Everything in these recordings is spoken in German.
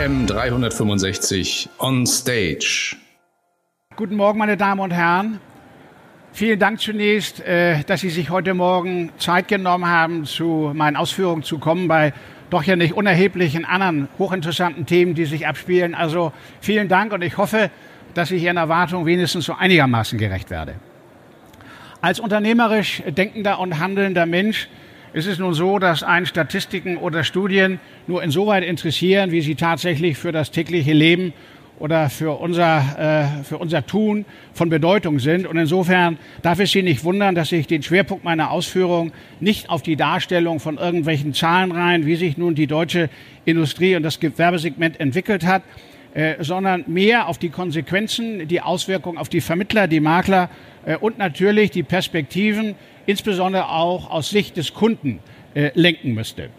AM 365 on stage. Guten Morgen, meine Damen und Herren. Vielen Dank zunächst, äh, dass Sie sich heute Morgen Zeit genommen haben, zu meinen Ausführungen zu kommen bei doch ja nicht unerheblichen anderen hochinteressanten Themen, die sich abspielen. Also vielen Dank und ich hoffe, dass ich Ihren Erwartungen wenigstens so einigermaßen gerecht werde. Als unternehmerisch denkender und handelnder Mensch ist es nun so, dass einen Statistiken oder Studien nur insoweit interessieren, wie sie tatsächlich für das tägliche Leben oder für unser, äh, für unser Tun von Bedeutung sind. Und insofern darf es Sie nicht wundern, dass ich den Schwerpunkt meiner Ausführungen nicht auf die Darstellung von irgendwelchen Zahlen rein, wie sich nun die deutsche Industrie und das Gewerbesegment entwickelt hat, äh, sondern mehr auf die Konsequenzen, die Auswirkungen auf die Vermittler, die Makler äh, und natürlich die Perspektiven, insbesondere auch aus Sicht des Kunden äh, lenken müsste.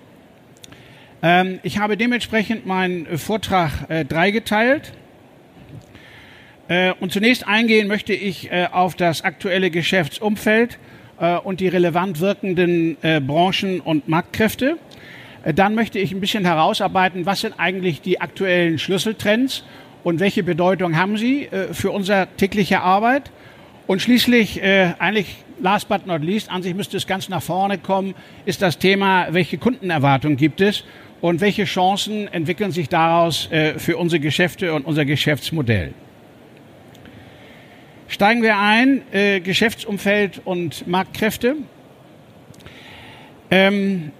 Ähm, ich habe dementsprechend meinen äh, Vortrag äh, dreigeteilt. Äh, und zunächst eingehen möchte ich äh, auf das aktuelle Geschäftsumfeld äh, und die relevant wirkenden äh, Branchen und Marktkräfte. Dann möchte ich ein bisschen herausarbeiten, was sind eigentlich die aktuellen Schlüsseltrends und welche Bedeutung haben sie für unsere tägliche Arbeit. Und schließlich, eigentlich last but not least, an sich müsste es ganz nach vorne kommen, ist das Thema, welche Kundenerwartungen gibt es und welche Chancen entwickeln sich daraus äh, für unsere Geschäfte und unser Geschäftsmodell. Steigen wir ein, äh, Geschäftsumfeld und Marktkräfte. Ähm,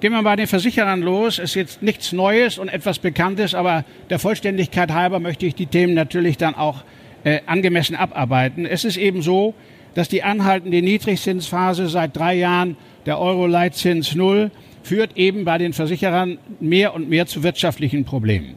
gehen wir bei den Versicherern los. Es ist jetzt nichts Neues und etwas Bekanntes, aber der Vollständigkeit halber möchte ich die Themen natürlich dann auch äh, angemessen abarbeiten. Es ist eben so, dass die anhaltende Niedrigzinsphase seit drei Jahren, der Euro-Leitzins Null, führt eben bei den Versicherern mehr und mehr zu wirtschaftlichen Problemen.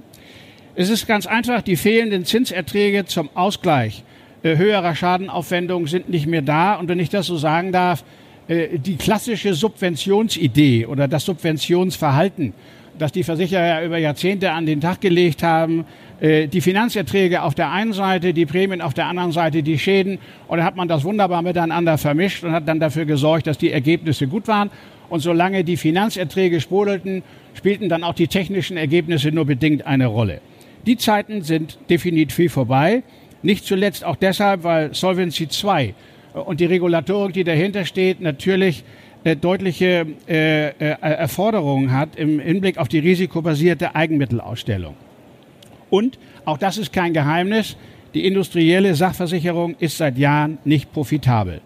Es ist ganz einfach, die fehlenden Zinserträge zum Ausgleich äh, höherer Schadenaufwendungen sind nicht mehr da. Und wenn ich das so sagen darf, äh, die klassische Subventionsidee oder das Subventionsverhalten, das die Versicherer über Jahrzehnte an den Tag gelegt haben, äh, die Finanzerträge auf der einen Seite, die Prämien auf der anderen Seite, die Schäden. Und dann hat man das wunderbar miteinander vermischt und hat dann dafür gesorgt, dass die Ergebnisse gut waren. Und solange die Finanzerträge sprudelten, spielten dann auch die technischen Ergebnisse nur bedingt eine Rolle. Die Zeiten sind definitiv vorbei. Nicht zuletzt auch deshalb, weil Solvency II und die Regulatorik, die dahinter steht, natürlich äh, deutliche äh, äh, Erforderungen hat im Hinblick auf die risikobasierte Eigenmittelausstellung. Und, auch das ist kein Geheimnis, die industrielle Sachversicherung ist seit Jahren nicht profitabel.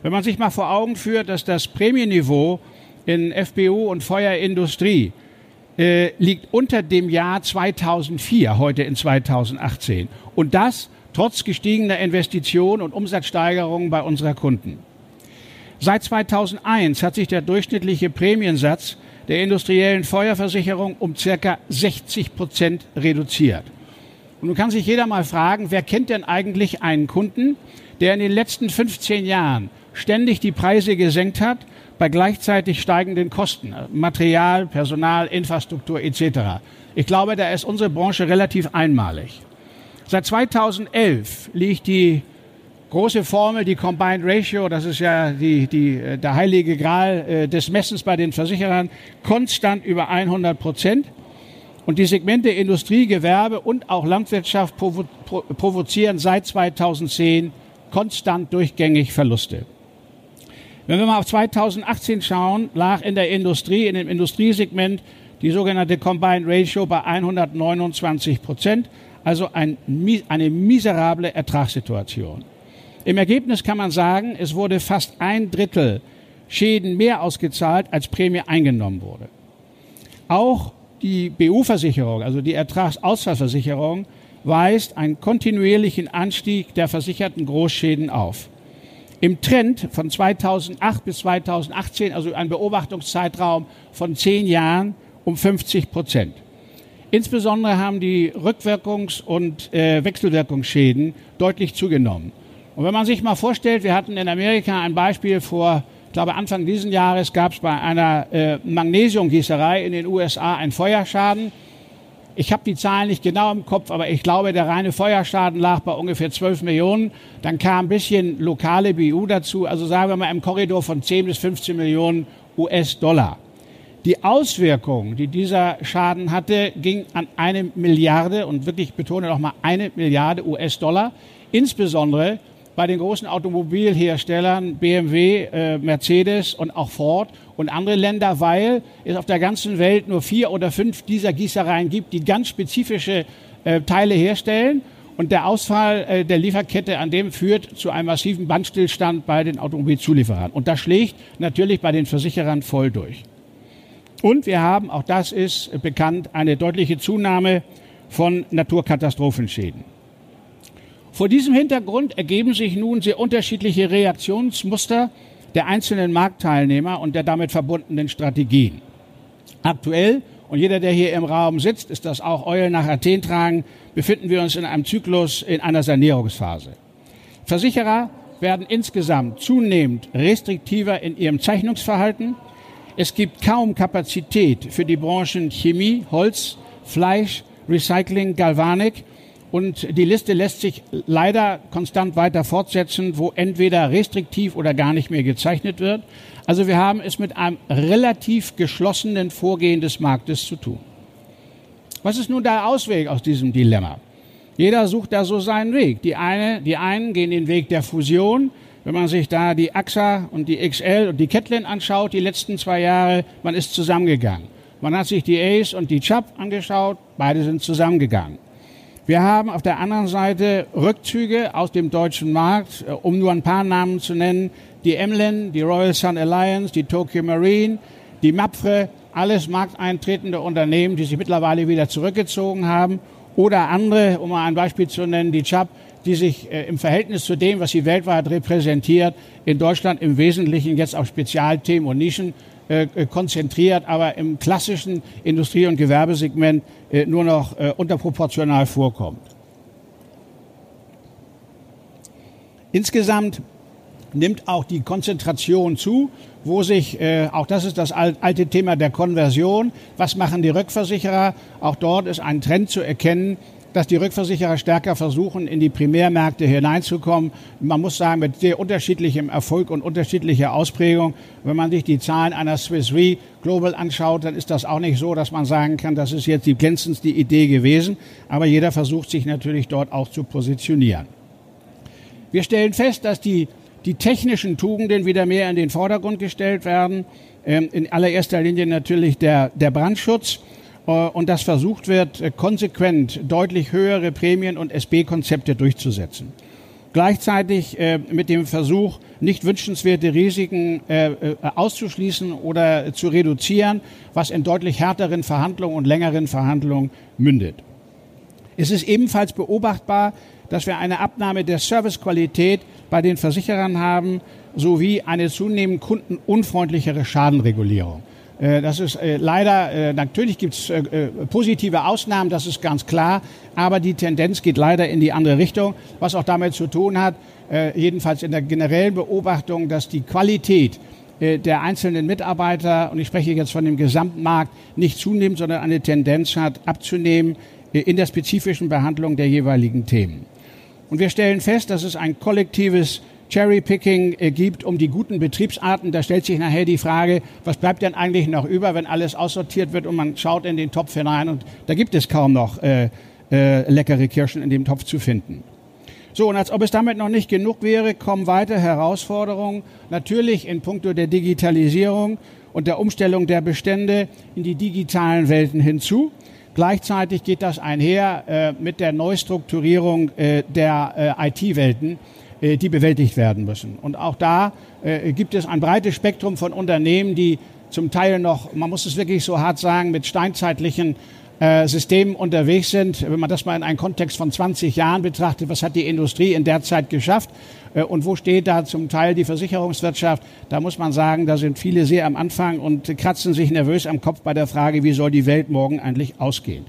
Wenn man sich mal vor Augen führt, dass das Prämienniveau in FBU und Feuerindustrie äh, liegt unter dem Jahr 2004, heute in 2018. Und das trotz gestiegener Investitionen und Umsatzsteigerungen bei unserer Kunden. Seit 2001 hat sich der durchschnittliche Prämiensatz der industriellen Feuerversicherung um circa 60 Prozent reduziert. Und nun kann sich jeder mal fragen, wer kennt denn eigentlich einen Kunden, der in den letzten 15 Jahren ständig die Preise gesenkt hat, bei gleichzeitig steigenden Kosten, Material, Personal, Infrastruktur etc. Ich glaube, da ist unsere Branche relativ einmalig. Seit 2011 liegt die große Formel, die Combined Ratio, das ist ja die, die, äh, der heilige Gral äh, des Messens bei den Versicherern, konstant über 100 Prozent. Und die Segmente Industrie, Gewerbe und auch Landwirtschaft provo provozieren seit 2010 konstant durchgängig Verluste. Wenn wir mal auf 2018 schauen, lag in der Industrie, in dem Industriesegment die sogenannte Combined Ratio bei 129 Prozent, also ein, eine miserable Ertragssituation. Im Ergebnis kann man sagen, es wurde fast ein Drittel Schäden mehr ausgezahlt, als Prämie eingenommen wurde. Auch die BU-Versicherung, also die Ertragsausfallversicherung, weist einen kontinuierlichen Anstieg der versicherten Großschäden auf. Im Trend von 2008 bis 2018, also ein Beobachtungszeitraum von zehn Jahren, um 50 Prozent. Insbesondere haben die Rückwirkungs- und äh, Wechselwirkungsschäden deutlich zugenommen. Und wenn man sich mal vorstellt, wir hatten in Amerika ein Beispiel vor, ich glaube Anfang dieses Jahres gab es bei einer äh, Magnesiumgießerei in den USA einen Feuerschaden ich habe die Zahlen nicht genau im Kopf, aber ich glaube, der reine Feuerschaden lag bei ungefähr 12 Millionen. Dann kam ein bisschen lokale BU dazu, also sagen wir mal im Korridor von 10 bis 15 Millionen US-Dollar. Die Auswirkung, die dieser Schaden hatte, ging an eine Milliarde und wirklich betone noch mal eine Milliarde US-Dollar, insbesondere bei den großen Automobilherstellern BMW, äh, Mercedes und auch Ford und andere Länder, weil es auf der ganzen Welt nur vier oder fünf dieser Gießereien gibt, die ganz spezifische äh, Teile herstellen. Und der Ausfall äh, der Lieferkette an dem führt zu einem massiven Bandstillstand bei den Automobilzulieferern. Und das schlägt natürlich bei den Versicherern voll durch. Und wir haben, auch das ist bekannt, eine deutliche Zunahme von Naturkatastrophenschäden. Vor diesem Hintergrund ergeben sich nun sehr unterschiedliche Reaktionsmuster der einzelnen Marktteilnehmer und der damit verbundenen Strategien. Aktuell, und jeder, der hier im Raum sitzt, ist das auch Eulen nach Athen tragen, befinden wir uns in einem Zyklus in einer Sanierungsphase. Versicherer werden insgesamt zunehmend restriktiver in ihrem Zeichnungsverhalten es gibt kaum Kapazität für die Branchen Chemie, Holz, Fleisch, Recycling, Galvanik. Und die Liste lässt sich leider konstant weiter fortsetzen, wo entweder restriktiv oder gar nicht mehr gezeichnet wird. Also wir haben es mit einem relativ geschlossenen Vorgehen des Marktes zu tun. Was ist nun der Ausweg aus diesem Dilemma? Jeder sucht da so seinen Weg. Die, eine, die einen gehen den Weg der Fusion, wenn man sich da die AXA und die XL und die Catlin anschaut, die letzten zwei Jahre, man ist zusammengegangen. Man hat sich die Ace und die Chubb angeschaut, beide sind zusammengegangen. Wir haben auf der anderen Seite Rückzüge aus dem deutschen Markt, äh, um nur ein paar Namen zu nennen. Die Emlin, die Royal Sun Alliance, die Tokyo Marine, die MAPFRE, alles markteintretende Unternehmen, die sich mittlerweile wieder zurückgezogen haben. Oder andere, um mal ein Beispiel zu nennen, die Chubb, die sich äh, im Verhältnis zu dem, was sie weltweit repräsentiert, in Deutschland im Wesentlichen jetzt auf Spezialthemen und Nischen konzentriert, aber im klassischen Industrie- und Gewerbesegment äh, nur noch äh, unterproportional vorkommt. Insgesamt nimmt auch die Konzentration zu, wo sich, äh, auch das ist das alte Thema der Konversion, was machen die Rückversicherer? Auch dort ist ein Trend zu erkennen, dass die Rückversicherer stärker versuchen, in die Primärmärkte hineinzukommen. Man muss sagen, mit sehr unterschiedlichem Erfolg und unterschiedlicher Ausprägung. Wenn man sich die Zahlen einer Swiss Re Global anschaut, dann ist das auch nicht so, dass man sagen kann, das ist jetzt die glänzendste Idee gewesen. Aber jeder versucht sich natürlich dort auch zu positionieren. Wir stellen fest, dass die, die technischen Tugenden wieder mehr in den Vordergrund gestellt werden. Ähm, in allererster Linie natürlich der, der Brandschutz. Äh, und dass versucht wird, äh, konsequent deutlich höhere Prämien und SB-Konzepte durchzusetzen. Gleichzeitig äh, mit dem Versuch, nicht wünschenswerte Risiken auszuschließen oder zu reduzieren, was in deutlich härteren Verhandlungen und längeren Verhandlungen mündet. Es ist ebenfalls beobachtbar, dass wir eine Abnahme der Servicequalität bei den Versicherern haben, sowie eine zunehmend kundenunfreundlichere Schadenregulierung. Äh, das ist äh, leider, äh, natürlich gibt es positive Ausnahmen, das ist ganz klar, aber die Tendenz geht leider in die andere Richtung, was auch damit zu tun hat, jedenfalls in der generellen Beobachtung, dass die Qualität der einzelnen Mitarbeiter, und ich spreche jetzt von dem Gesamtmarkt, nicht zunimmt, sondern eine Tendenz hat, abzunehmen in der spezifischen Behandlung der jeweiligen Themen. Und wir stellen fest, dass es ein kollektives Cherry-Picking äh, gibt um die guten Betriebsarten. Da stellt sich nachher die Frage, was bleibt denn eigentlich noch über, wenn alles aussortiert wird und man schaut in den Topf hinein und da gibt es kaum noch äh, äh, leckere Kirschen in dem Topf zu finden. So, und als ob es damit noch nicht genug wäre, kommen weitere Herausforderungen, natürlich in puncto der Digitalisierung und der Umstellung der Bestände in die digitalen Welten hinzu. Gleichzeitig geht das einher äh, mit der Neustrukturierung äh, der äh, IT-Welten die bewältigt werden müssen. Und auch da äh, gibt es ein breites Spektrum von Unternehmen, die zum Teil noch, man muss es wirklich so hart sagen, mit steinzeitlichen äh, Systemen unterwegs sind. Wenn man das mal in einen Kontext von 20 Jahren betrachtet, was hat die Industrie in der Zeit geschafft und wo steht da zum Teil die Versicherungswirtschaft, da muss man sagen, da sind viele sehr am Anfang und kratzen sich nervös am Kopf bei der Frage, wie soll die Welt morgen eigentlich ausgehen.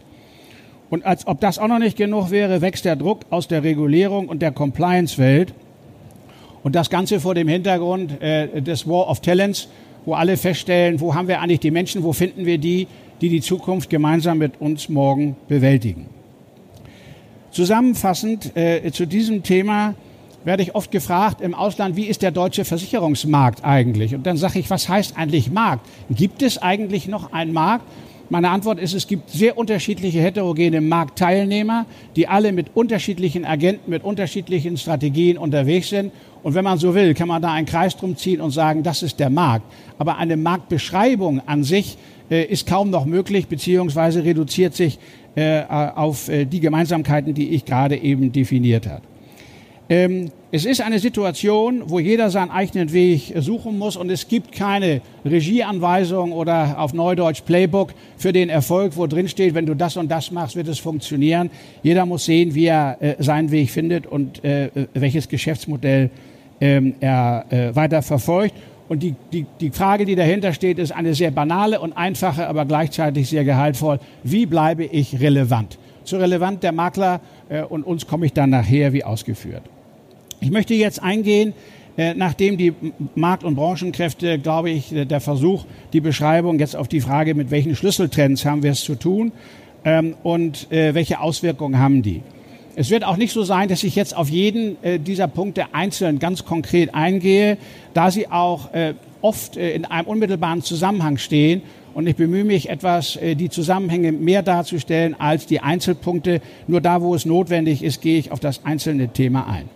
Und als ob das auch noch nicht genug wäre, wächst der Druck aus der Regulierung und der Compliance-Welt. Und das Ganze vor dem Hintergrund äh, des War of Talents, wo alle feststellen, wo haben wir eigentlich die Menschen, wo finden wir die, die die Zukunft gemeinsam mit uns morgen bewältigen. Zusammenfassend äh, zu diesem Thema werde ich oft gefragt im Ausland, wie ist der deutsche Versicherungsmarkt eigentlich? Und dann sage ich, was heißt eigentlich Markt? Gibt es eigentlich noch einen Markt? Meine Antwort ist, es gibt sehr unterschiedliche heterogene Marktteilnehmer, die alle mit unterschiedlichen Agenten, mit unterschiedlichen Strategien unterwegs sind. Und wenn man so will, kann man da einen Kreis drum ziehen und sagen, das ist der Markt. Aber eine Marktbeschreibung an sich äh, ist kaum noch möglich, beziehungsweise reduziert sich äh, auf äh, die Gemeinsamkeiten, die ich gerade eben definiert habe. Ähm, es ist eine Situation, wo jeder seinen eigenen Weg suchen muss und es gibt keine Regieanweisung oder auf Neudeutsch Playbook für den Erfolg, wo drin steht, wenn du das und das machst, wird es funktionieren. Jeder muss sehen, wie er äh, seinen Weg findet und äh, welches Geschäftsmodell ähm, er äh, weiter verfolgt. Und die, die, die Frage, die dahinter steht, ist eine sehr banale und einfache, aber gleichzeitig sehr gehaltvoll. Wie bleibe ich relevant? Zu relevant der Makler äh, und uns komme ich dann nachher wie ausgeführt. Ich möchte jetzt eingehen, äh, nachdem die Markt- und Branchenkräfte, glaube ich, äh, der Versuch, die Beschreibung jetzt auf die Frage, mit welchen Schlüsseltrends haben wir es zu tun ähm, und äh, welche Auswirkungen haben die. Es wird auch nicht so sein, dass ich jetzt auf jeden dieser Punkte einzeln ganz konkret eingehe, da sie auch oft in einem unmittelbaren Zusammenhang stehen. Und ich bemühe mich etwas, die Zusammenhänge mehr darzustellen als die Einzelpunkte. Nur da, wo es notwendig ist, gehe ich auf das einzelne Thema ein.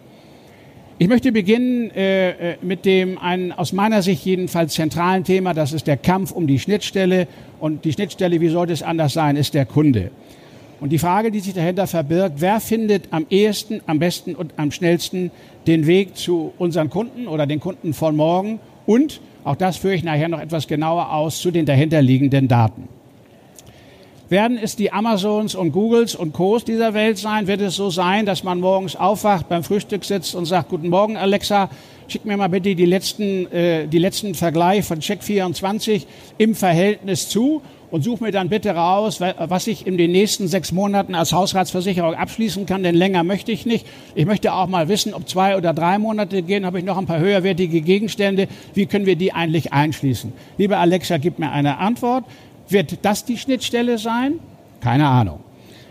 Ich möchte beginnen äh, äh, mit dem einen aus meiner Sicht jedenfalls zentralen Thema, das ist der Kampf um die Schnittstelle. Und die Schnittstelle, wie sollte es anders sein, ist der Kunde. Und die Frage, die sich dahinter verbirgt, wer findet am ehesten, am besten und am schnellsten den Weg zu unseren Kunden oder den Kunden von morgen und, auch das führe ich nachher noch etwas genauer aus, zu den dahinterliegenden Daten. Werden es die Amazons und Googles und Co's dieser Welt sein? Wird es so sein, dass man morgens aufwacht, beim Frühstück sitzt und sagt, guten Morgen Alexa, schick mir mal bitte die letzten, äh, die letzten Vergleich von Check24 im Verhältnis zu und such mir dann bitte raus, was ich in den nächsten sechs Monaten als Hausratsversicherung abschließen kann, denn länger möchte ich nicht. Ich möchte auch mal wissen, ob zwei oder drei Monate gehen, habe ich noch ein paar höherwertige Gegenstände. Wie können wir die eigentlich einschließen? Liebe Alexa, gib mir eine Antwort. Wird das die Schnittstelle sein? Keine Ahnung.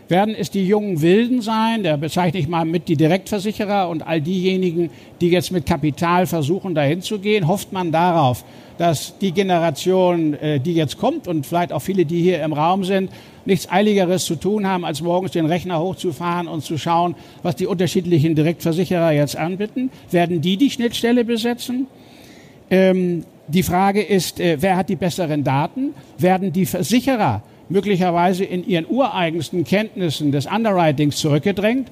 Werden es die jungen Wilden sein? Da bezeichne ich mal mit die Direktversicherer und all diejenigen, die jetzt mit Kapital versuchen, dahin zu gehen. Hofft man darauf, dass die Generation, äh, die jetzt kommt und vielleicht auch viele, die hier im Raum sind, nichts Eiligeres zu tun haben, als morgens den Rechner hochzufahren und zu schauen, was die unterschiedlichen Direktversicherer jetzt anbieten? Werden die die Schnittstelle besetzen? Ähm, die Frage ist, äh, wer hat die besseren Daten? Werden die Versicherer möglicherweise in ihren ureigensten Kenntnissen des Underwritings zurückgedrängt?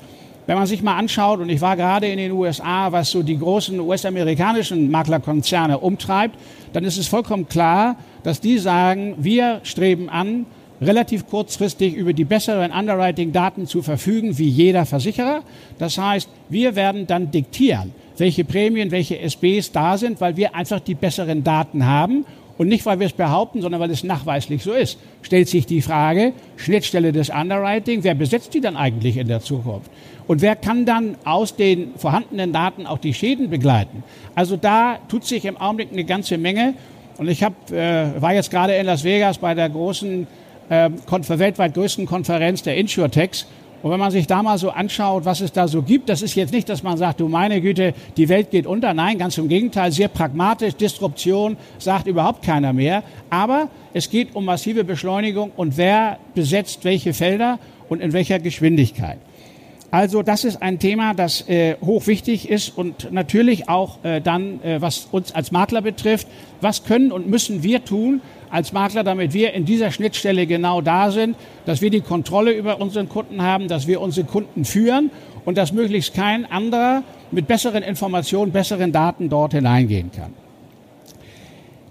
Wenn man sich mal anschaut, und ich war gerade in den USA, was so die großen US-amerikanischen Maklerkonzerne umtreibt, dann ist es vollkommen klar, dass die sagen, wir streben an, relativ kurzfristig über die besseren Underwriting-Daten zu verfügen wie jeder Versicherer. Das heißt, wir werden dann diktieren, welche Prämien, welche SBs da sind, weil wir einfach die besseren Daten haben und nicht, weil wir es behaupten, sondern weil es nachweislich so ist. Stellt sich die Frage, Schnittstelle des Underwriting, wer besetzt die dann eigentlich in der Zukunft? Und wer kann dann aus den vorhandenen Daten auch die Schäden begleiten? Also da tut sich im Augenblick eine ganze Menge. Und ich hab, äh, war jetzt gerade in Las Vegas bei der großen, äh, weltweit größten Konferenz der InsurTechs und wenn man sich da mal so anschaut, was es da so gibt, das ist jetzt nicht, dass man sagt, du meine Güte, die Welt geht unter. Nein, ganz im Gegenteil, sehr pragmatisch. Disruption sagt überhaupt keiner mehr. Aber es geht um massive Beschleunigung und wer besetzt welche Felder und in welcher Geschwindigkeit. Also das ist ein Thema, das äh, hochwichtig ist und natürlich auch äh, dann, äh, was uns als Makler betrifft, was können und müssen wir tun, als Makler, damit wir in dieser Schnittstelle genau da sind, dass wir die Kontrolle über unseren Kunden haben, dass wir unsere Kunden führen und dass möglichst kein anderer mit besseren Informationen, besseren Daten dort hineingehen kann.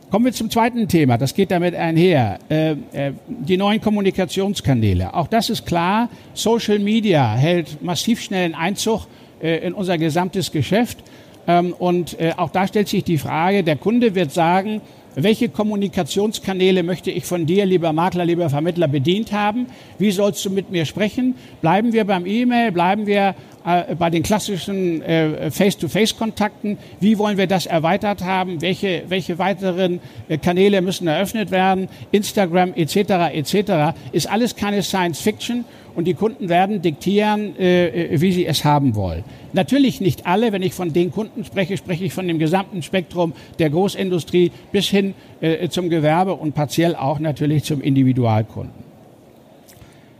Kommen wir zum zweiten Thema, das geht damit einher. Äh, äh, die neuen Kommunikationskanäle. Auch das ist klar, Social Media hält massiv schnellen Einzug äh, in unser gesamtes Geschäft. Ähm, und auch da stellt sich die Frage, der Kunde wird sagen, welche Kommunikationskanäle möchte ich von dir, lieber Makler, lieber Vermittler, bedient haben? Wie sollst du mit mir sprechen? Bleiben wir beim E-Mail? Bleiben wir äh, bei den klassischen äh, Face-to-Face-Kontakten? Wie wollen wir das erweitert haben? Welche, welche weiteren äh, Kanäle müssen eröffnet werden? Instagram etc. etc. ist alles keine Science-Fiction und die Kunden werden diktieren, äh, wie sie es haben wollen. Natürlich nicht alle. Wenn ich von den Kunden spreche, spreche ich von dem gesamten Spektrum der Großindustrie bis hin äh, zum Gewerbe und partiell auch natürlich zum Individualkunden.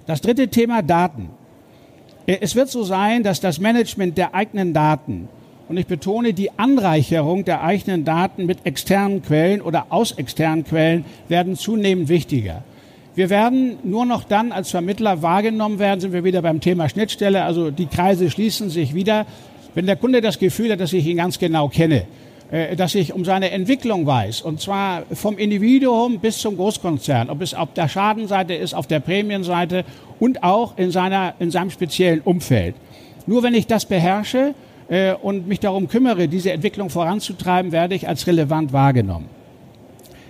Das dritte Thema Daten. Äh, es wird so sein, dass das Management der eigenen Daten und ich betone die Anreicherung der eigenen Daten mit externen Quellen oder aus externen Quellen werden zunehmend wichtiger. Wir werden nur noch dann als Vermittler wahrgenommen werden, sind wir wieder beim Thema Schnittstelle. Also die Kreise schließen sich wieder. Wenn der Kunde das Gefühl hat, dass ich ihn ganz genau kenne, äh, dass ich um seine Entwicklung weiß, und zwar vom Individuum bis zum Großkonzern, ob es auf der Schadenseite ist, auf der Prämienseite und auch in, seiner, in seinem speziellen Umfeld. Nur wenn ich das beherrsche äh, und mich darum kümmere, diese Entwicklung voranzutreiben, werde ich als relevant wahrgenommen.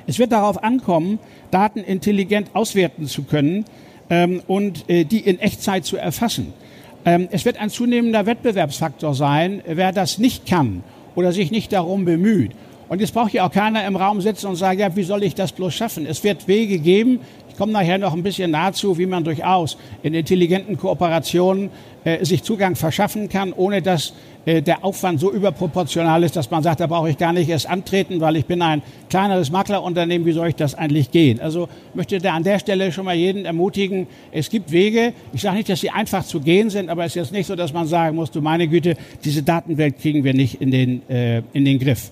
Es wird darauf ankommen, Daten intelligent auswerten zu können ähm, und äh, die in Echtzeit zu erfassen. Ähm, es wird ein zunehmender Wettbewerbsfaktor sein, wer das nicht kann oder sich nicht darum bemüht. Und jetzt braucht ja auch keiner im Raum sitzen und sagen, ja, wie soll ich das bloß schaffen? Es wird Wege geben, komme nachher noch ein bisschen dazu, wie man durchaus in intelligenten Kooperationen äh, sich Zugang verschaffen kann, ohne dass der Aufwand so überproportional ist, dass man sagt, da brauche ich gar nicht erst antreten, weil ich bin ein kleineres Maklerunternehmen, wie soll ich das eigentlich gehen? Also möchte da an der Stelle schon mal jeden ermutigen, es gibt Wege. Ich sage nicht, dass sie einfach zu gehen sind, aber es ist jetzt nicht so, dass man sagen muss, du meine Güte, diese Datenwelt kriegen wir nicht in den, äh, in den Griff.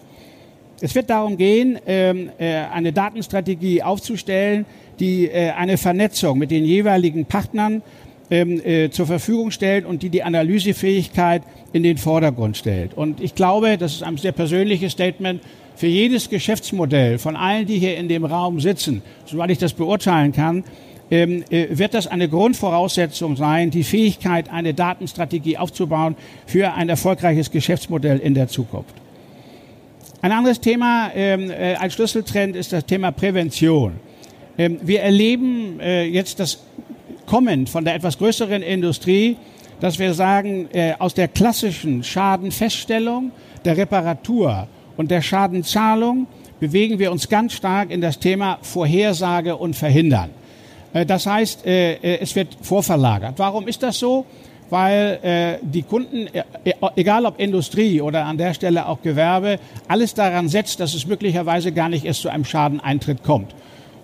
Es wird darum gehen, ähm, äh, eine Datenstrategie aufzustellen, die äh, eine Vernetzung mit den jeweiligen Partnern ähm, äh, zur Verfügung stellt und die die Analysefähigkeit in den Vordergrund stellt. Und ich glaube, das ist ein sehr persönliches Statement, für jedes Geschäftsmodell von allen, die hier in dem Raum sitzen, soweit ich das beurteilen kann, ähm, wird das eine Grundvoraussetzung sein, die Fähigkeit, eine Datenstrategie aufzubauen für ein erfolgreiches Geschäftsmodell in der Zukunft. Ein anderes Thema ähm, äh, als Schlüsseltrend ist das Thema Prävention. Ähm, wir erleben äh, jetzt das Kommen von der etwas größeren Industrie, dass wir sagen, äh, aus der klassischen Schadenfeststellung, der Reparatur und der Schadenzahlung bewegen wir uns ganz stark in das Thema Vorhersage und Verhindern. Äh, das heißt, äh, äh es wird vorverlagert. Warum ist das so? weil äh, die Kunden, äh, äh, egal ob Industrie oder an der Stelle auch Gewerbe, alles daran setzt, dass es möglicherweise gar nicht erst zu einem Schadeneintritt kommt.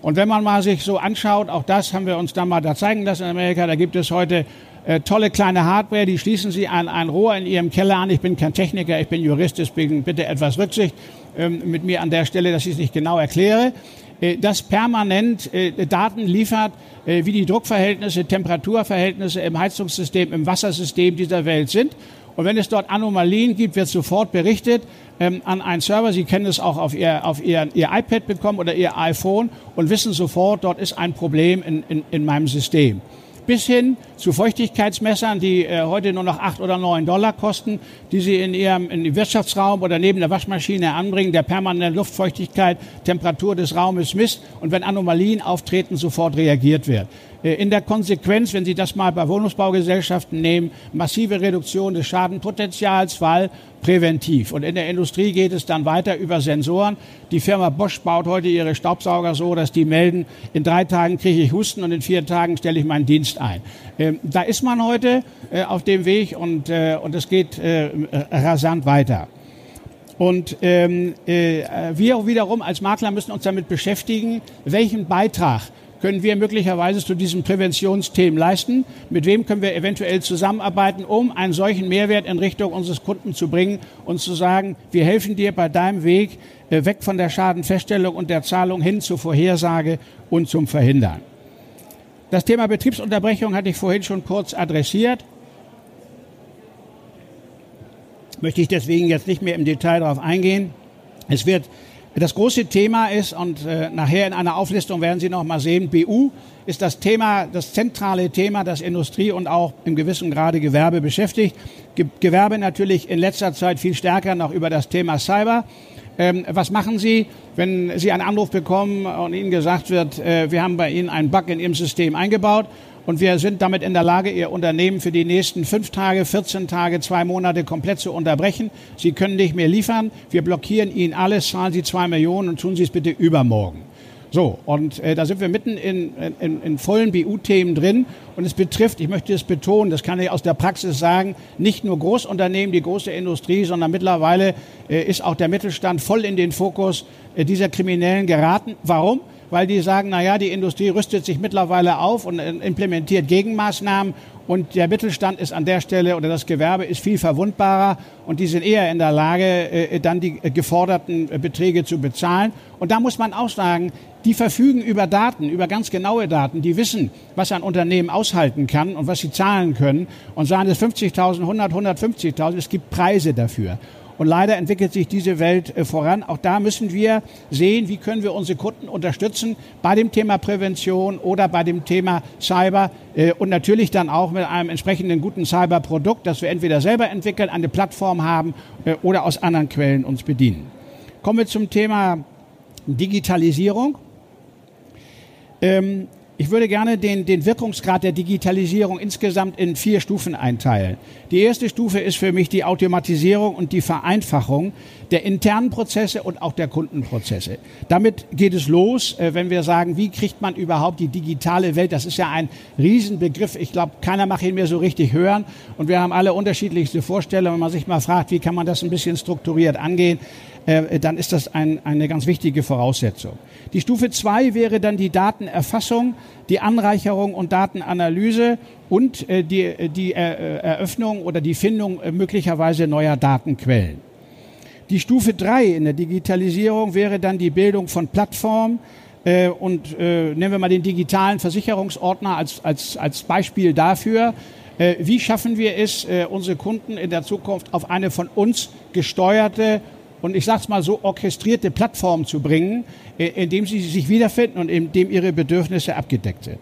Und wenn man mal sich so anschaut, auch das haben wir uns dann mal da zeigen lassen in Amerika, da gibt es heute äh, tolle kleine Hardware, die schließen Sie an ein Rohr in Ihrem Keller an. Ich bin kein Techniker, ich bin Jurist, deswegen bitte etwas Rücksicht ähm, mit mir an der Stelle, dass ich es nicht genau erkläre. Äh, das permanent äh, Daten liefert, äh, wie die Druckverhältnisse, Temperaturverhältnisse im Heizungssystem, im Wassersystem dieser Welt sind. Und wenn es dort Anomalien gibt, wird sofort berichtet ähm, an einen Server. Sie können es auch auf, Ihr, auf Ihr, Ihr iPad bekommen oder Ihr iPhone und wissen sofort, dort ist ein Problem in, in, in meinem System bis hin zu Feuchtigkeitsmessern, die äh, heute nur noch acht oder neun Dollar kosten, die Sie in Ihrem in Wirtschaftsraum oder neben der Waschmaschine anbringen, der permanente Luftfeuchtigkeit, Temperatur des Raumes misst und wenn Anomalien auftreten, sofort reagiert wird. Äh, in der Konsequenz, wenn Sie das mal bei Wohnungsbaugesellschaften nehmen, massive Reduktion des Schadenpotenzials, weil präventiv. Und in der Industrie geht es dann weiter über Sensoren. Die Firma Bosch baut heute ihre Staubsauger so, dass die melden, in drei Tagen kriege ich Husten und in vier Tagen stelle ich meinen Dienst ein. Ähm, da ist man heute äh, auf dem Weg und, äh, und es geht äh, rasant weiter. Und ähm, äh, wir wiederum als Makler müssen uns damit beschäftigen, welchen Beitrag können wir möglicherweise zu diesem Präventionsthemen leisten? Mit wem können wir eventuell zusammenarbeiten, um einen solchen Mehrwert in Richtung unseres Kunden zu bringen und zu sagen, wir helfen dir bei deinem Weg äh, weg von der Schadenfeststellung und der Zahlung hin zur Vorhersage und zum Verhindern. Das Thema Betriebsunterbrechung hatte ich vorhin schon kurz adressiert. Möchte ich deswegen jetzt nicht mehr im Detail darauf eingehen. Es wird das große Thema ist, und äh, nachher in einer Auflistung werden Sie noch mal sehen, BU ist das Thema, das zentrale Thema, das Industrie und auch im gewissen Grade Gewerbe beschäftigt. Ge Gewerbe natürlich in letzter Zeit viel stärker noch über das Thema Cyber. Ähm, was machen Sie, wenn Sie einen Anruf bekommen und Ihnen gesagt wird, äh, wir haben bei Ihnen einen Bug in Ihrem System eingebaut und wir sind damit in der Lage, Ihr Unternehmen für die nächsten fünf Tage, 14 Tage, zwei Monate komplett zu unterbrechen. Sie können nicht mehr liefern. Wir blockieren Ihnen alles, zahlen Sie zwei Millionen und tun Sie es bitte übermorgen. So, und äh, da sind wir mitten in, in, in vollen BU-Themen drin. Und es betrifft, ich möchte es betonen, das kann ich aus der Praxis sagen, nicht nur Großunternehmen, die große Industrie, sondern mittlerweile äh, ist auch der Mittelstand voll in den Fokus äh, dieser Kriminellen geraten. Warum? Weil die sagen, na ja, die Industrie rüstet sich mittlerweile auf und äh, implementiert Gegenmaßnahmen und der Mittelstand ist an der Stelle oder das Gewerbe ist viel verwundbarer und die sind eher in der Lage, äh, dann die geforderten äh, Beträge zu bezahlen. Und da muss man auch sagen, die verfügen über Daten, über ganz genaue Daten, die wissen, was ein Unternehmen aushalten kann und was sie zahlen können und sagen es 50.000, 100, 150.000, es gibt Preise dafür. Und leider entwickelt sich diese Welt äh, voran. Auch da müssen wir sehen, wie können wir unsere Kunden unterstützen bei dem Thema Prävention oder bei dem Thema Cyber äh, und natürlich dann auch mit einem entsprechenden guten Cyberprodukt, das wir entweder selber entwickeln, eine Plattform haben äh, oder aus anderen Quellen uns bedienen. Kommen wir zum Thema Digitalisierung. Ähm, ich würde gerne den, den Wirkungsgrad der Digitalisierung insgesamt in vier Stufen einteilen. Die erste Stufe ist für mich die Automatisierung und die Vereinfachung der internen Prozesse und auch der Kundenprozesse. Damit geht es los, äh, wenn wir sagen, wie kriegt man überhaupt die digitale Welt? Das ist ja ein Riesenbegriff. Ich glaube, keiner macht ihn mehr so richtig hören. Und wir haben alle unterschiedlichste Vorstellungen. Wenn man sich mal fragt, wie kann man das ein bisschen strukturiert angehen, äh, dann ist das ein, eine ganz wichtige Voraussetzung. Die Stufe zwei wäre dann die Datenerfassung, die Anreicherung und Datenanalyse und äh, die, äh, die Eröffnung oder die Findung möglicherweise neuer Datenquellen. Die Stufe drei in der Digitalisierung wäre dann die Bildung von Plattformen, und nehmen wir mal den digitalen Versicherungsordner als, als, als Beispiel dafür. Wie schaffen wir es, unsere Kunden in der Zukunft auf eine von uns gesteuerte und ich sage es mal so orchestrierte Plattform zu bringen, indem sie sich wiederfinden und indem ihre Bedürfnisse abgedeckt sind.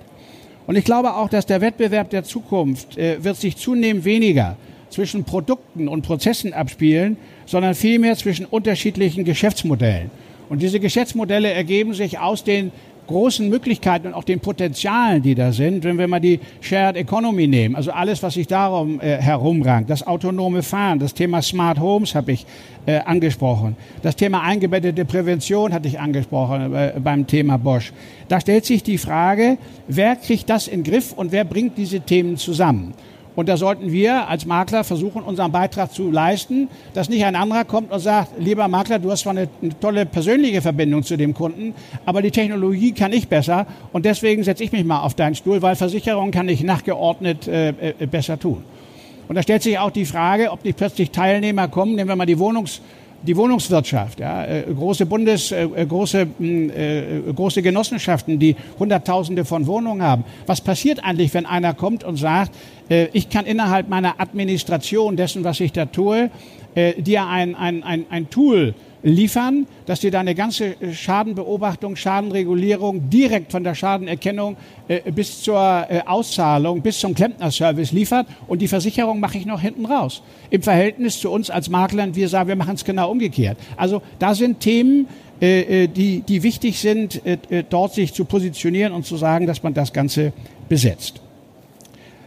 Und ich glaube auch, dass der Wettbewerb der Zukunft äh, wird sich zunehmend weniger zwischen Produkten und Prozessen abspielen, sondern vielmehr zwischen unterschiedlichen Geschäftsmodellen. Und diese Geschäftsmodelle ergeben sich aus den großen Möglichkeiten und auch den Potenzialen, die da sind, wenn wir mal die Shared Economy nehmen, also alles, was sich darum äh, herumrankt, das autonome Fahren, das Thema Smart Homes habe ich äh, angesprochen, das Thema eingebettete Prävention hatte ich angesprochen äh, beim Thema Bosch. Da stellt sich die Frage, wer kriegt das in den Griff und wer bringt diese Themen zusammen? Und da sollten wir als Makler versuchen, unseren Beitrag zu leisten, dass nicht ein anderer kommt und sagt, lieber Makler, du hast zwar eine, eine tolle persönliche Verbindung zu dem Kunden, aber die Technologie kann ich besser und deswegen setze ich mich mal auf deinen Stuhl, weil Versicherung kann ich nachgeordnet äh, äh, besser tun. Und da stellt sich auch die Frage, ob nicht plötzlich Teilnehmer kommen, nehmen wir mal die Wohnungs die Wohnungswirtschaft, ja, äh, große Bundes, äh, äh große, äh, große Genossenschaften, die Hunderttausende von Wohnungen haben. Was passiert eigentlich, wenn einer kommt und sagt, äh, ich kann innerhalb meiner Administration dessen, was ich da tue, äh, dir ein, ein, ein, ein Tool liefern, dass dir deine ganze Schadenbeobachtung, Schadenregulierung direkt von der Schadenerkennung äh, bis zur äh, Auszahlung, bis zum Klempnerservice liefert und die Versicherung mache ich noch hinten raus. Im Verhältnis zu uns als Maklern, wir sagen, wir machen es genau umgekehrt. Also da sind Themen, äh, äh die, die wichtig sind, äh, äh, dort sich zu positionieren und zu sagen, dass man das Ganze besetzt.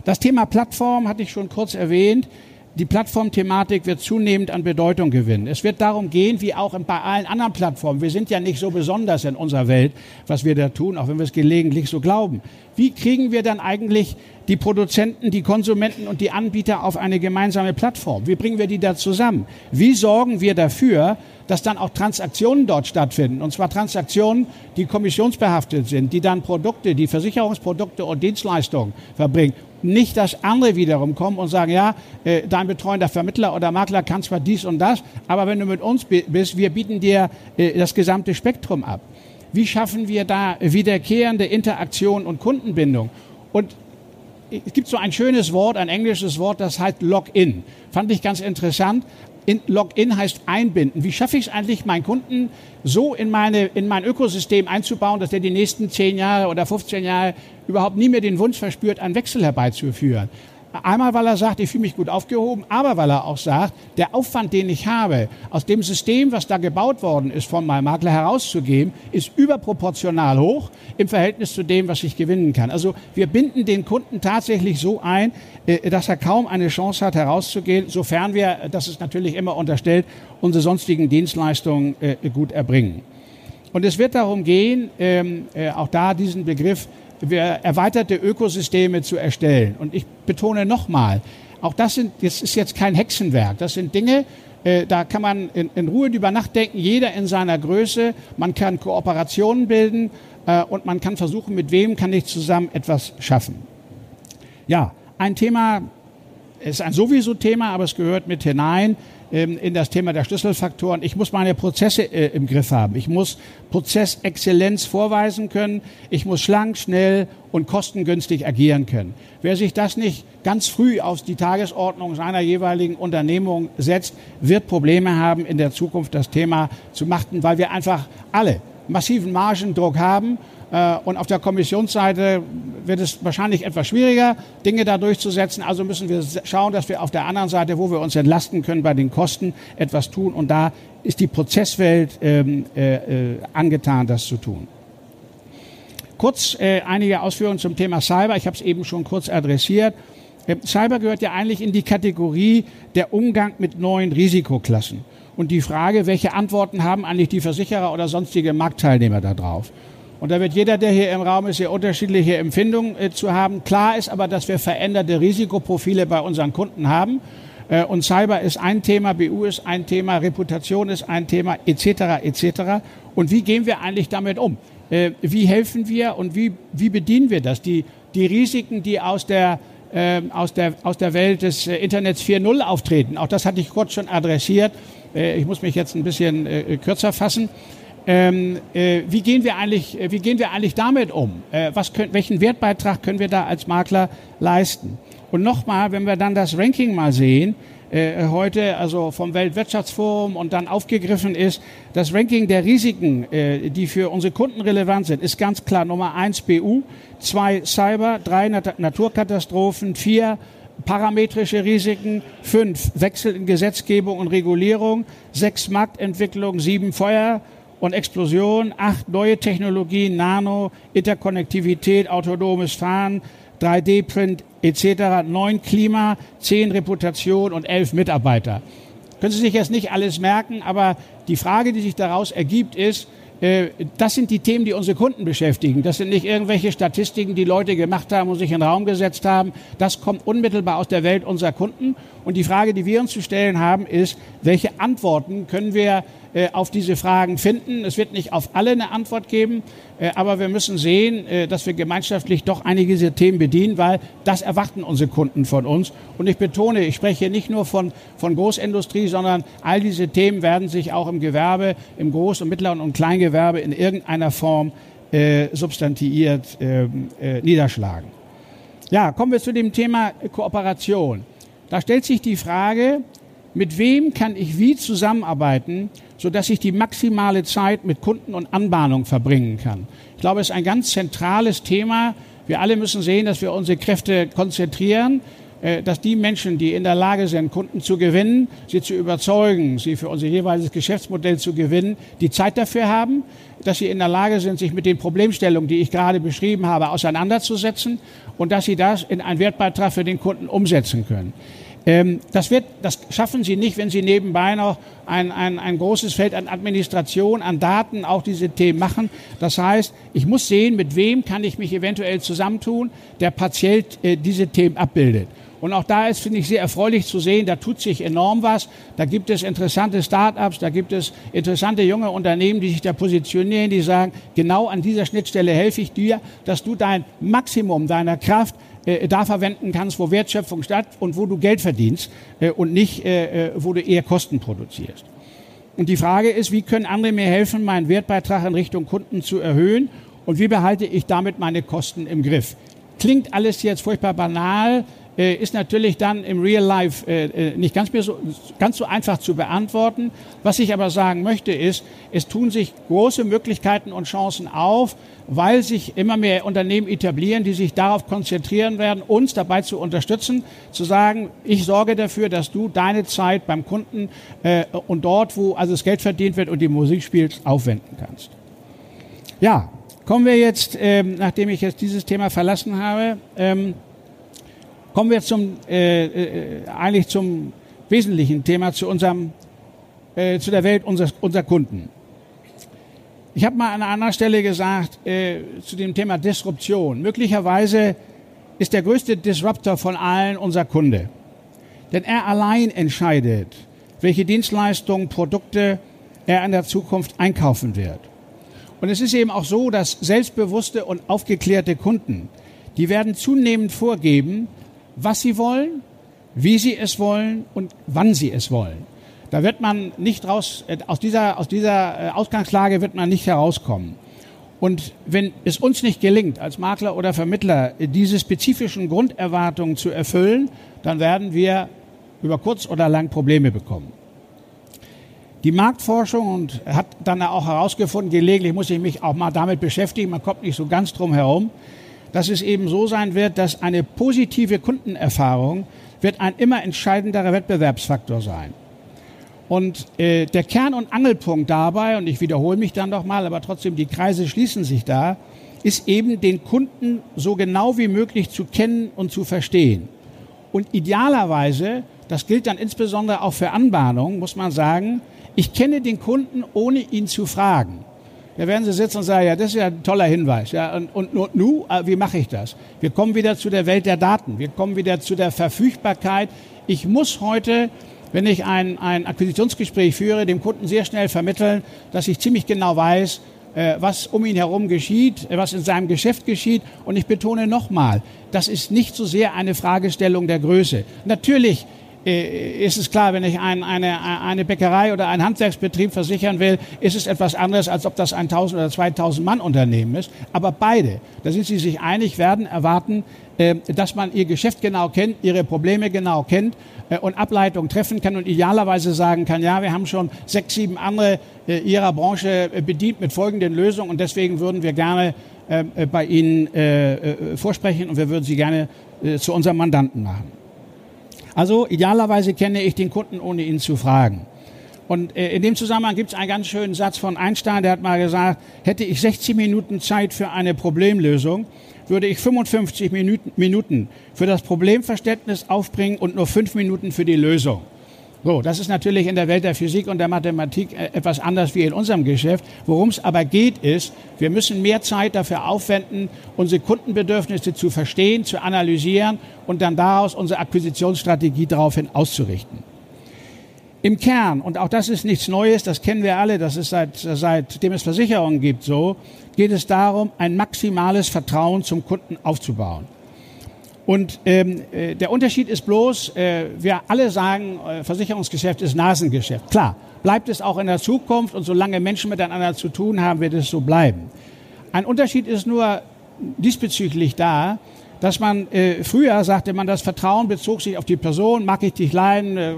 Das Thema Plattform hatte ich schon kurz erwähnt die Plattformthematik wird zunehmend an Bedeutung gewinnen. Es wird darum gehen, wie auch bei allen anderen Plattformen. Wir sind ja nicht so besonders in unserer Welt, was wir da tun, auch wenn wir es gelegentlich so glauben. Wie kriegen wir dann eigentlich die Produzenten, die Konsumenten und die Anbieter auf eine gemeinsame Plattform? Wie bringen wir die da zusammen? Wie sorgen wir dafür, dass dann auch Transaktionen dort stattfinden. Und zwar Transaktionen, die kommissionsbehaftet sind, die dann Produkte, die Versicherungsprodukte und Dienstleistungen verbringen nicht, dass andere wiederum kommen und sagen, ja, äh, dein betreuender Vermittler oder Makler kann zwar dies und das, aber wenn du mit uns bist, wir bieten dir äh, das gesamte Spektrum ab. Wie schaffen wir da wiederkehrende Interaktion und Kundenbindung? Und es gibt so ein schönes Wort, ein englisches Wort, das heißt Login. Fand ich ganz interessant. In, Login heißt einbinden. Wie schaffe ich es eigentlich, meinen Kunden so in, meine, in mein Ökosystem einzubauen, dass er die nächsten 10 Jahre oder 15 Jahre überhaupt nie mehr den Wunsch verspürt, einen Wechsel herbeizuführen? Einmal, weil er sagt, ich fühle mich gut aufgehoben, aber weil er auch sagt, der Aufwand, den ich habe, aus dem System, was da gebaut worden ist, von meinem Makler herauszugeben, ist überproportional hoch im Verhältnis zu dem, was ich gewinnen kann. Also wir binden den Kunden tatsächlich so ein, äh, dass er kaum eine Chance hat, herauszugehen, sofern wir, das ist natürlich immer unterstellt, unsere sonstigen Dienstleistungen äh, gut erbringen. Und es wird darum gehen, ähm, äh, auch da diesen Begriff erweiterte Ökosysteme zu erstellen. Und ich betone nochmal, auch das sind, das ist jetzt kein Hexenwerk. Das sind Dinge, äh, da kann man in, in, Ruhe drüber nachdenken, jeder in seiner Größe. Man kann Kooperationen bilden äh, und man kann versuchen, mit wem kann ich zusammen etwas schaffen. Ja, ein Thema, ist ein sowieso Thema, aber es gehört mit hinein in das Thema der Schlüsselfaktoren. Ich muss meine Prozesse äh, im Griff haben. Ich muss Prozessexzellenz vorweisen können. Ich muss schlank, schnell und kostengünstig agieren können. Wer sich das nicht ganz früh auf die Tagesordnung seiner jeweiligen Unternehmung setzt, wird Probleme haben, in der Zukunft das Thema zu machen, weil wir einfach alle massiven Margendruck haben und auf der Kommissionsseite wird es wahrscheinlich etwas schwieriger, Dinge da durchzusetzen. Also müssen wir schauen, dass wir auf der anderen Seite, wo wir uns entlasten können bei den Kosten, etwas tun. Und da ist die Prozesswelt ähm, äh, äh, angetan, das zu tun. Kurz äh, einige Ausführungen zum Thema Cyber. Ich habe es eben schon kurz adressiert. Äh, Cyber gehört ja eigentlich in die Kategorie der Umgang mit neuen Risikoklassen. Und die Frage, welche Antworten haben eigentlich die Versicherer oder sonstige Marktteilnehmer darauf? Und da wird jeder, der hier im Raum ist, sehr unterschiedliche Empfindungen äh, zu haben. Klar ist aber, dass wir veränderte Risikoprofile bei unseren Kunden haben. Äh, und Cyber ist ein Thema, BU ist ein Thema, Reputation ist ein Thema, etc. etc. Und wie gehen wir eigentlich damit um? Äh, wie helfen wir und wie, wie bedienen wir das? Die, die Risiken, die aus der äh, aus, der, aus der Welt des äh, Internets 4.0 auftreten. Auch das hatte ich kurz schon adressiert. Äh, ich muss mich jetzt ein bisschen kürzer fassen. Ähm, äh, wie, gehen wir eigentlich, äh, wie gehen wir eigentlich damit um? Äh, was können, welchen Wertbeitrag können wir da als Makler leisten? Und nochmal, wenn wir dann das Ranking mal sehen, äh, heute also vom Weltwirtschaftsforum und dann aufgegriffen ist, das Ranking der Risiken, äh, die für unsere Kunden relevant sind, ist ganz klar Nummer eins BU, zwei Cyber, drei Nat Naturkatastrophen, vier parametrische Risiken, fünf Wechsel in Gesetzgebung und Regulierung, sechs Marktentwicklung, sieben Feuer, und Explosion, acht neue Technologien, Nano, Interkonnektivität, autonomes Fahren, 3D-Print etc., neun Klima, zehn Reputation und elf Mitarbeiter. Können Sie sich jetzt nicht alles merken, aber die Frage, die sich daraus ergibt, ist, äh, das sind die Themen, die unsere Kunden beschäftigen. Das sind nicht irgendwelche Statistiken, die Leute gemacht haben und sich in den Raum gesetzt haben. Das kommt unmittelbar aus der Welt unserer Kunden. Und die Frage, die wir uns zu stellen haben, ist, welche Antworten können wir auf diese Fragen finden. Es wird nicht auf alle eine Antwort geben, äh, aber wir müssen sehen, äh, dass wir gemeinschaftlich doch einige dieser Themen bedienen, weil das erwarten unsere Kunden von uns. Und ich betone, ich spreche nicht nur von, von Großindustrie, sondern all diese Themen werden sich auch im Gewerbe, im Groß- und Mittleren und Kleingewerbe in irgendeiner Form äh, substantiiert äh, äh, niederschlagen. Ja, kommen wir zu dem Thema Kooperation. Da stellt sich die Frage, mit wem kann ich wie zusammenarbeiten, sodass ich die maximale Zeit mit Kunden und Anbahnung verbringen kann. Ich glaube, es ist ein ganz zentrales Thema. Wir alle müssen sehen, dass wir unsere Kräfte konzentrieren, äh, dass die Menschen, die in der Lage sind, Kunden zu gewinnen, sie zu überzeugen, sie für unser jeweiliges Geschäftsmodell zu gewinnen, die Zeit dafür haben, dass sie in der Lage sind, sich mit den Problemstellungen, die ich gerade beschrieben habe, auseinanderzusetzen und dass sie das in einen Wertbeitrag für den Kunden umsetzen können. Ähm, das, wird, das schaffen Sie nicht, wenn Sie nebenbei noch ein, ein, ein großes Feld an Administration, an Daten auch diese Themen machen. Das heißt, ich muss sehen, mit wem kann ich mich eventuell zusammentun, der partiell äh, diese Themen abbildet. Und auch da ist, finde ich, sehr erfreulich zu sehen, da tut sich enorm was. Da gibt es interessante Start-ups, da gibt es interessante junge Unternehmen, die sich da positionieren, die sagen, genau an dieser Schnittstelle helfe ich dir, dass du dein Maximum deiner Kraft äh, da verwenden kannst, wo Wertschöpfung statt und wo du Geld verdienst äh, und nicht, äh, äh, wo du eher Kosten produzierst. Und die Frage ist, wie können andere mir helfen, meinen Wertbeitrag in Richtung Kunden zu erhöhen und wie behalte ich damit meine Kosten im Griff? Klingt alles jetzt furchtbar banal, äh, ist natürlich dann im Real Life äh, äh, nicht ganz, so, ganz so einfach zu beantworten. Was ich aber sagen möchte ist, es tun sich große Möglichkeiten und Chancen auf, weil sich immer mehr Unternehmen etablieren, die sich darauf konzentrieren werden, uns dabei zu unterstützen, zu sagen, ich sorge dafür, dass du deine Zeit beim Kunden äh, und dort, wo also das Geld verdient wird und die Musik spielt, aufwenden kannst. Ja, kommen wir jetzt, ähm, nachdem ich jetzt dieses Thema verlassen habe, ähm, Kommen wir zum, äh, äh, eigentlich zum wesentlichen Thema, zu unserem, äh, zu der Welt unseres, unserer Kunden. Ich habe mal an einer anderen Stelle gesagt äh, zu dem Thema Disruption. Möglicherweise ist der größte Disruptor von allen unser Kunde. Denn er allein entscheidet, welche Dienstleistungen, Produkte er in der Zukunft einkaufen wird. Und es ist eben auch so, dass selbstbewusste und aufgeklärte Kunden, die werden zunehmend vorgeben, was sie wollen, wie sie es wollen und wann sie es wollen. Da wird man nicht raus, äh, aus dieser, aus dieser äh, Ausgangslage wird man nicht herauskommen. Und wenn es uns nicht gelingt, als Makler oder Vermittler diese spezifischen Grunderwartungen zu erfüllen, dann werden wir über kurz oder lang Probleme bekommen. Die Marktforschung und hat dann auch herausgefunden, gelegentlich muss ich mich auch mal damit beschäftigen, man kommt nicht so ganz drum herum, dass es eben so sein wird, dass eine positive Kundenerfahrung wird ein immer entscheidenderer Wettbewerbsfaktor sein. Und äh, der Kern- und Angelpunkt dabei, und ich wiederhole mich dann nochmal, aber trotzdem die Kreise schließen sich da, ist eben den Kunden so genau wie möglich zu kennen und zu verstehen. Und idealerweise, das gilt dann insbesondere auch für Anbahnung, muss man sagen, ich kenne den Kunden, ohne ihn zu fragen. Da werden Sie sitzen und sagen, ja, das ist ja ein toller Hinweis. Ja, und, und, und nu, äh, wie mache ich das? Wir kommen wieder zu der Welt der Daten. Wir kommen wieder zu der Verfügbarkeit. Ich muss heute wenn ich ein, ein Akquisitionsgespräch führe, dem Kunden sehr schnell vermitteln, dass ich ziemlich genau weiß, äh, was um ihn herum geschieht, äh, was in seinem Geschäft geschieht. Und ich betone nochmal, das ist nicht so sehr eine Fragestellung der Größe. Natürlich ist es klar, wenn ich ein, eine, eine Bäckerei oder einen Handwerksbetrieb versichern will, ist es etwas anderes, als ob das ein 1000 oder 2000 Mann Unternehmen ist. Aber beide, da sind sie sich einig, werden erwarten, dass man ihr Geschäft genau kennt, ihre Probleme genau kennt äh, und Ableitungen treffen kann und idealerweise sagen kann, ja, wir haben schon sechs, sieben andere äh, Ihrer Branche äh, bedient mit folgenden Lösungen und deswegen würden wir gerne bei Ihnen vorsprechen und wir würden Sie gerne zu unserem Mandanten machen. Also idealerweise kenne ich den Kunden, ohne ihn zu fragen. Und in dem Zusammenhang gibt es einen ganz schönen Satz von Einstein, der hat mal gesagt, hätte ich 60 Minuten Zeit für eine Problemlösung, würde ich 55 Minuten für das Problemverständnis aufbringen und nur fünf Minuten für die Lösung. So, das ist natürlich in der Welt der Physik und der Mathematik äh, etwas anders wie in unserem Geschäft. Worum es aber geht, ist, wir müssen mehr Zeit dafür aufwenden, unsere Kundenbedürfnisse zu verstehen, zu analysieren und dann daraus unsere Akquisitionsstrategie daraufhin auszurichten. Im Kern, und auch das ist nichts Neues, das kennen wir alle, das ist seit, seitdem es Versicherungen gibt so, geht es darum, ein maximales Vertrauen zum Kunden aufzubauen. Und ähm, äh, der Unterschied ist bloß, äh, wir alle sagen, äh, Versicherungsgeschäft ist Nasengeschäft. Klar, bleibt es auch in der Zukunft und solange Menschen miteinander zu tun haben, wird es so bleiben. Ein Unterschied ist nur diesbezüglich da, dass man äh, früher sagte man, das Vertrauen bezog sich auf die Person, mag ich dich leihen, äh,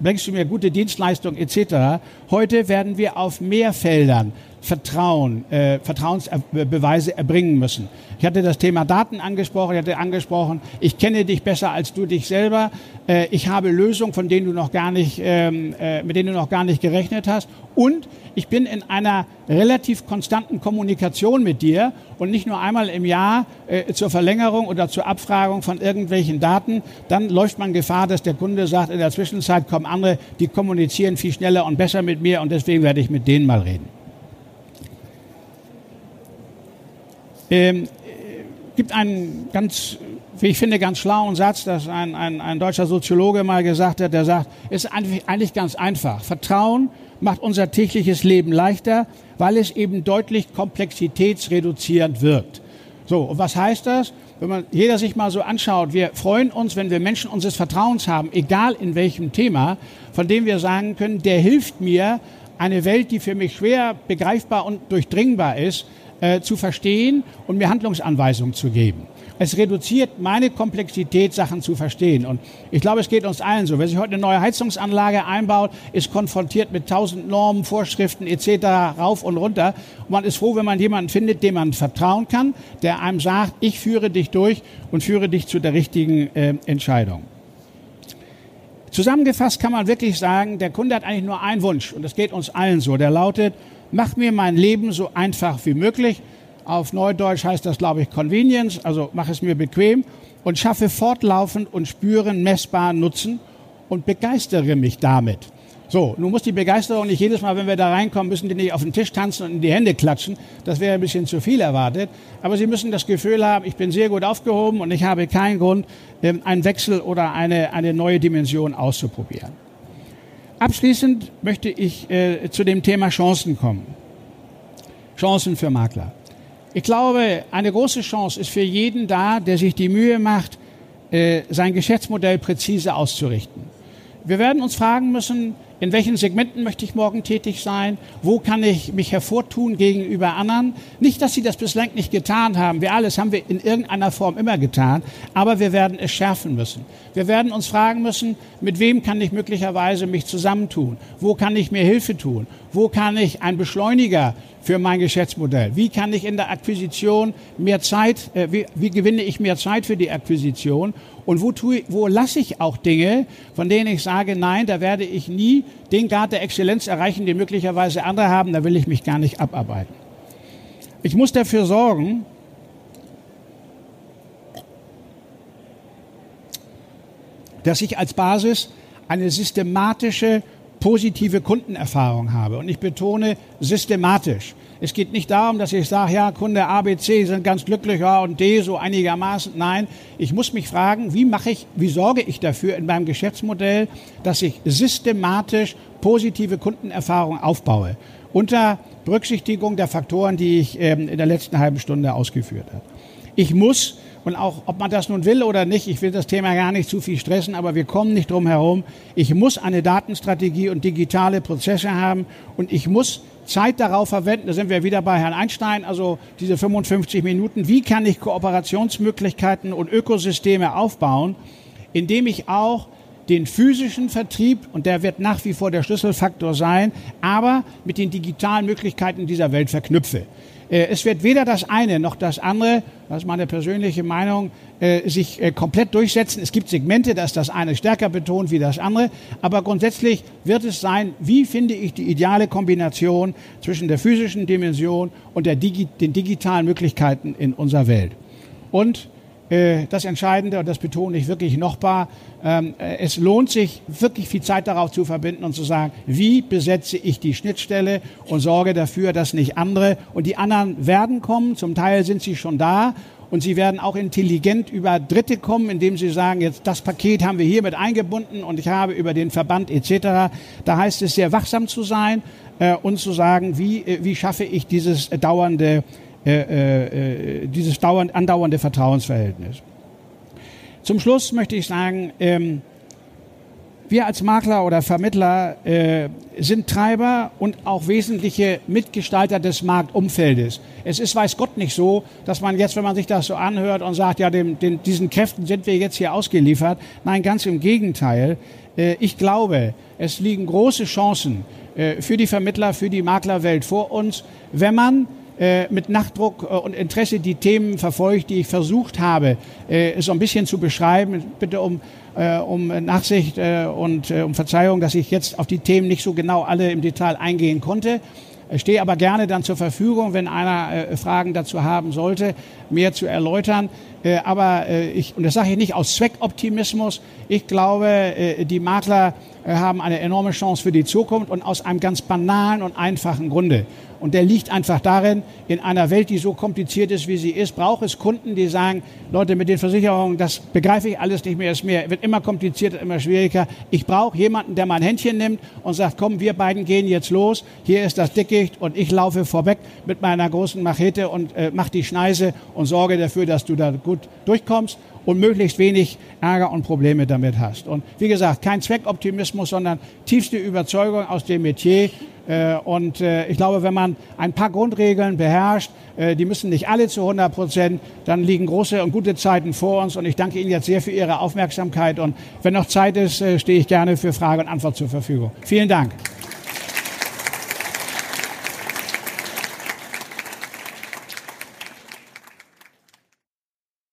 bringst du mir gute Dienstleistung etc. Heute werden wir auf mehr Feldern Vertrauen, äh, Vertrauensbeweise erbringen müssen. Ich hatte das Thema Daten angesprochen, ich hatte angesprochen, ich kenne dich besser als du dich selber, äh, ich habe Lösungen, von denen du noch gar nicht, ähm, äh, mit denen du noch gar nicht gerechnet hast und ich bin in einer relativ konstanten Kommunikation mit dir und nicht nur einmal im Jahr äh, zur Verlängerung oder zur Abfragung von irgendwelchen Daten, dann läuft man Gefahr, dass der Kunde sagt, in der Zwischenzeit kommen andere, die kommunizieren viel schneller und besser mit mir und deswegen werde ich mit denen mal reden. Ähm, gibt einen ganz, wie ich finde, ganz schlauen Satz, dass ein, ein, ein deutscher Soziologe mal gesagt hat, der sagt, es ist eigentlich ganz einfach. Vertrauen macht unser tägliches Leben leichter, weil es eben deutlich komplexitätsreduzierend wirkt. So, und was heißt das? Wenn man jeder sich mal so anschaut, wir freuen uns, wenn wir Menschen unseres Vertrauens haben, egal in welchem Thema, von dem wir sagen können, der hilft mir, eine Welt, die für mich schwer begreifbar und durchdringbar ist, äh, zu verstehen und mir Handlungsanweisungen zu geben. Es reduziert meine Komplexität, Sachen zu verstehen. Und ich glaube, es geht uns allen so. Wer sich heute eine neue Heizungsanlage einbaut, ist konfrontiert mit tausend Normen, Vorschriften etc. rauf und runter. Und man ist froh, wenn man jemanden findet, dem man vertrauen kann, der einem sagt, ich führe dich durch und führe dich zu der richtigen äh, Entscheidung. Zusammengefasst kann man wirklich sagen, der Kunde hat eigentlich nur einen Wunsch und das geht uns allen so. Der lautet, mach mir mein Leben so einfach wie möglich. Auf Neudeutsch heißt das, glaube ich, Convenience, also mach es mir bequem und schaffe fortlaufend und spüren messbaren Nutzen und begeistere mich damit. So, nun muss die Begeisterung nicht jedes Mal, wenn wir da reinkommen, müssen die nicht auf den Tisch tanzen und in die Hände klatschen. Das wäre ein bisschen zu viel erwartet. Aber sie müssen das Gefühl haben, ich bin sehr gut aufgehoben und ich habe keinen Grund, ähm, einen Wechsel oder eine, eine neue Dimension auszuprobieren. Abschließend möchte ich äh, zu dem Thema Chancen kommen. Chancen für Makler. Ich glaube, eine große Chance ist für jeden da, der sich die Mühe macht, äh, sein Geschäftsmodell präzise auszurichten. Wir werden uns fragen müssen, in welchen Segmenten möchte ich morgen tätig sein? Wo kann ich mich hervortun gegenüber anderen? Nicht, dass Sie das bislang nicht getan haben. Wir alles haben wir in irgendeiner Form immer getan. Aber wir werden es schärfen müssen. Wir werden uns fragen müssen, mit wem kann ich möglicherweise mich zusammentun? Wo kann ich mir Hilfe tun? Wo kann ich ein Beschleuniger für mein Geschäftsmodell? Wie kann ich in der Akquisition mehr Zeit, äh, wie, wie gewinne ich mehr Zeit für die Akquisition? Und wo, tue, wo lasse ich auch Dinge, von denen ich sage, nein, da werde ich nie den Grad der Exzellenz erreichen, den möglicherweise andere haben, da will ich mich gar nicht abarbeiten. Ich muss dafür sorgen, dass ich als Basis eine systematische positive Kundenerfahrung habe. Und ich betone systematisch. Es geht nicht darum, dass ich sage, ja, Kunde A, B, C sind ganz glücklich, ja, und D so einigermaßen. Nein, ich muss mich fragen, wie mache ich, wie sorge ich dafür in meinem Geschäftsmodell, dass ich systematisch positive Kundenerfahrung aufbaue. Unter Berücksichtigung der Faktoren, die ich ähm, in der letzten halben Stunde ausgeführt habe. Ich muss und auch, ob man das nun will oder nicht, ich will das Thema gar nicht zu viel stressen, aber wir kommen nicht drum herum. Ich muss eine Datenstrategie und digitale Prozesse haben und ich muss Zeit darauf verwenden. Da sind wir wieder bei Herrn Einstein, also diese 55 Minuten. Wie kann ich Kooperationsmöglichkeiten und Ökosysteme aufbauen, indem ich auch den physischen Vertrieb, und der wird nach wie vor der Schlüsselfaktor sein, aber mit den digitalen Möglichkeiten dieser Welt verknüpfe. Äh, es wird weder das eine noch das andere, das ist meine persönliche Meinung, äh, sich äh, komplett durchsetzen. Es gibt Segmente, dass das eine stärker betont wie das andere, aber grundsätzlich wird es sein, wie finde ich die ideale Kombination zwischen der physischen Dimension und der den digitalen Möglichkeiten in unserer Welt. Und das Entscheidende, und das betone ich wirklich nochmal, ähm, äh, es lohnt sich wirklich viel Zeit darauf zu verbinden und zu sagen, wie besetze ich die Schnittstelle und sorge dafür, dass nicht andere und die anderen werden kommen, zum Teil sind sie schon da und sie werden auch intelligent über Dritte kommen, indem sie sagen, jetzt das Paket haben wir hier mit eingebunden und ich habe über den Verband etc. Da heißt es sehr wachsam zu sein äh, und zu sagen, wie, äh, wie schaffe ich dieses dauernde äh, äh, äh, dieses dauernd, andauernde Vertrauensverhältnis. Zum Schluss möchte ich sagen, ähm, wir als Makler oder Vermittler äh, sind Treiber und auch wesentliche Mitgestalter des Marktumfeldes. Es ist, weiß Gott, nicht so, dass man jetzt, wenn man sich das so anhört und sagt, ja, dem, den, diesen Kräften sind wir jetzt hier ausgeliefert. Nein, ganz im Gegenteil. Äh, ich glaube, es liegen große Chancen äh, für die Vermittler, für die Maklerwelt vor uns, wenn man mit Nachdruck äh, und Interesse die Themen verfolgt, die ich versucht habe, äh, so ein bisschen zu beschreiben. Bitte um, äh, um Nachsicht äh, und äh, um Verzeihung, dass ich jetzt auf die Themen nicht so genau alle im Detail eingehen konnte. Ich stehe aber gerne dann zur Verfügung, wenn einer äh, Fragen dazu haben sollte, mehr zu erläutern. Äh, aber äh, ich, und das sage ich nicht aus Zweckoptimismus, ich glaube, äh, die Makler äh, haben eine enorme Chance für die Zukunft und aus einem ganz banalen und einfachen Grunde. Und der liegt einfach darin, in einer Welt, die so kompliziert ist, wie sie ist, braucht es Kunden, die sagen, Leute, mit den Versicherungen, das begreife ich alles nicht mehr, es wird immer komplizierter, immer schwieriger. Ich brauche jemanden, der mein Händchen nimmt und sagt, komm, wir beiden gehen jetzt los, hier ist das Dickicht und ich laufe vorweg mit meiner großen Machete und äh, mach die Schneise und sorge dafür, dass du da gut durchkommst und möglichst wenig Ärger und Probleme damit hast. Und wie gesagt, kein Zweckoptimismus, sondern tiefste Überzeugung aus dem Metier. Äh, und äh, ich glaube, wenn man ein paar Grundregeln beherrscht, äh, die müssen nicht alle zu 100 Prozent, dann liegen große und gute Zeiten vor uns. Und ich danke Ihnen jetzt sehr für Ihre Aufmerksamkeit. Und wenn noch Zeit ist, stehe ich gerne für Frage und Antwort zur Verfügung. Vielen Dank.